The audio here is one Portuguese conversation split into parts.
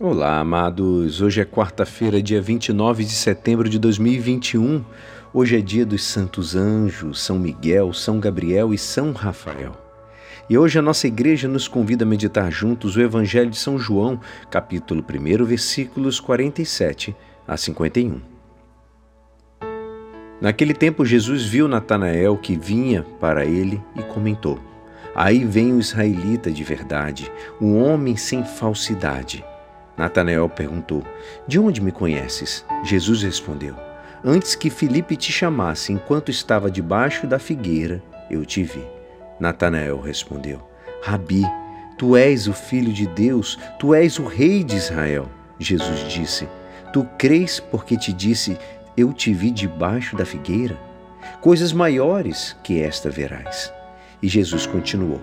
Olá, amados. Hoje é quarta-feira, dia 29 de setembro de 2021. Hoje é dia dos Santos Anjos, São Miguel, São Gabriel e São Rafael. E hoje a nossa igreja nos convida a meditar juntos o Evangelho de São João, capítulo 1, versículos 47 a 51. Naquele tempo, Jesus viu Natanael que vinha para ele e comentou: Aí vem o israelita de verdade, um homem sem falsidade Natanael perguntou: De onde me conheces? Jesus respondeu: Antes que Filipe te chamasse, enquanto estava debaixo da figueira, eu te vi. Natanael respondeu: Rabi, tu és o filho de Deus, tu és o rei de Israel. Jesus disse: Tu crês porque te disse: Eu te vi debaixo da figueira? Coisas maiores que esta verás. E Jesus continuou: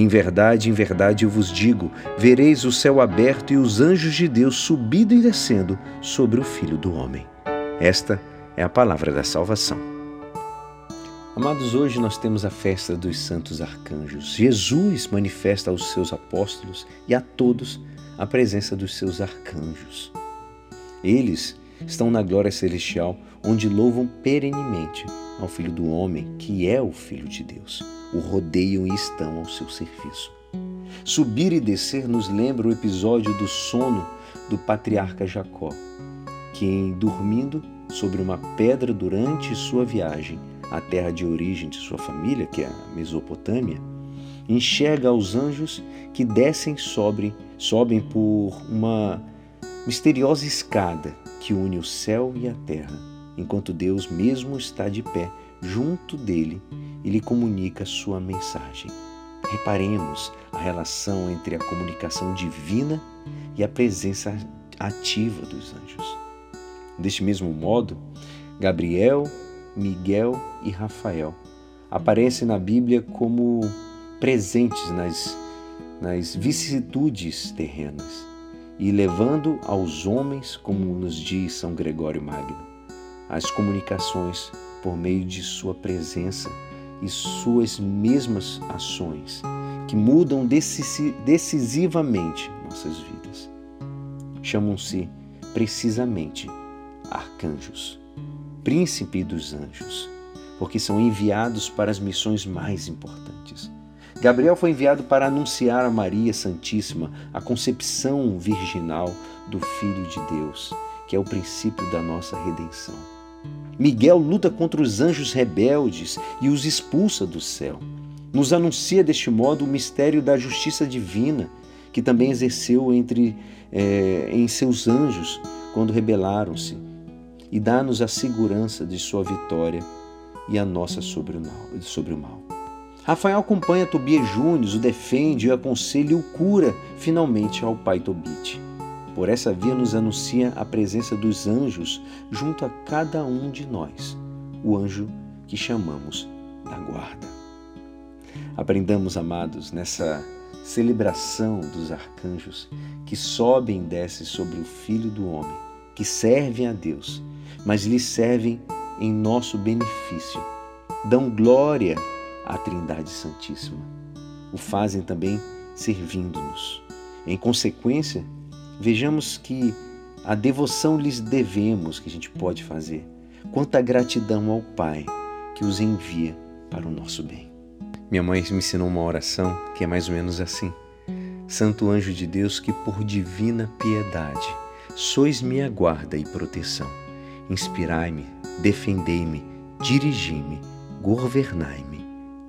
em verdade, em verdade eu vos digo: vereis o céu aberto e os anjos de Deus subindo e descendo sobre o Filho do Homem. Esta é a palavra da salvação. Amados, hoje nós temos a festa dos santos arcanjos. Jesus manifesta aos seus apóstolos e a todos a presença dos seus arcanjos. Eles estão na glória celestial, onde louvam perenemente ao Filho do Homem, que é o Filho de Deus o rodeiam e estão ao seu serviço. Subir e descer nos lembra o episódio do sono do patriarca Jacó, que, dormindo sobre uma pedra durante sua viagem à terra de origem de sua família, que é a Mesopotâmia, enxerga os anjos que descem sobre, sobem por uma misteriosa escada que une o céu e a terra, enquanto Deus mesmo está de pé junto dele e lhe comunica sua mensagem. Reparemos a relação entre a comunicação divina e a presença ativa dos anjos. Deste mesmo modo, Gabriel, Miguel e Rafael aparecem na Bíblia como presentes nas, nas vicissitudes terrenas e levando aos homens, como nos diz São Gregório Magno, as comunicações por meio de sua presença e suas mesmas ações, que mudam decisivamente nossas vidas. Chamam-se precisamente arcanjos, príncipe dos anjos, porque são enviados para as missões mais importantes. Gabriel foi enviado para anunciar a Maria Santíssima a concepção virginal do Filho de Deus, que é o princípio da nossa redenção. Miguel luta contra os anjos rebeldes e os expulsa do céu. Nos anuncia deste modo o mistério da justiça divina, que também exerceu entre é, em seus anjos quando rebelaram-se, e dá-nos a segurança de sua vitória e a nossa sobre o mal. Rafael acompanha Tobias Júnior, o defende, o aconselha e o cura finalmente ao pai Tobite. Por essa via nos anuncia a presença dos anjos junto a cada um de nós, o anjo que chamamos da guarda. Aprendamos, amados, nessa celebração dos arcanjos que sobem e descem sobre o Filho do Homem, que servem a Deus, mas lhe servem em nosso benefício, dão glória à Trindade Santíssima. O fazem também servindo-nos. Em consequência, Vejamos que a devoção lhes devemos que a gente pode fazer. Quanta gratidão ao Pai que os envia para o nosso bem. Minha mãe me ensinou uma oração que é mais ou menos assim: Santo anjo de Deus, que por divina piedade sois minha guarda e proteção. Inspirai-me, defendei-me, dirigi-me, governai-me.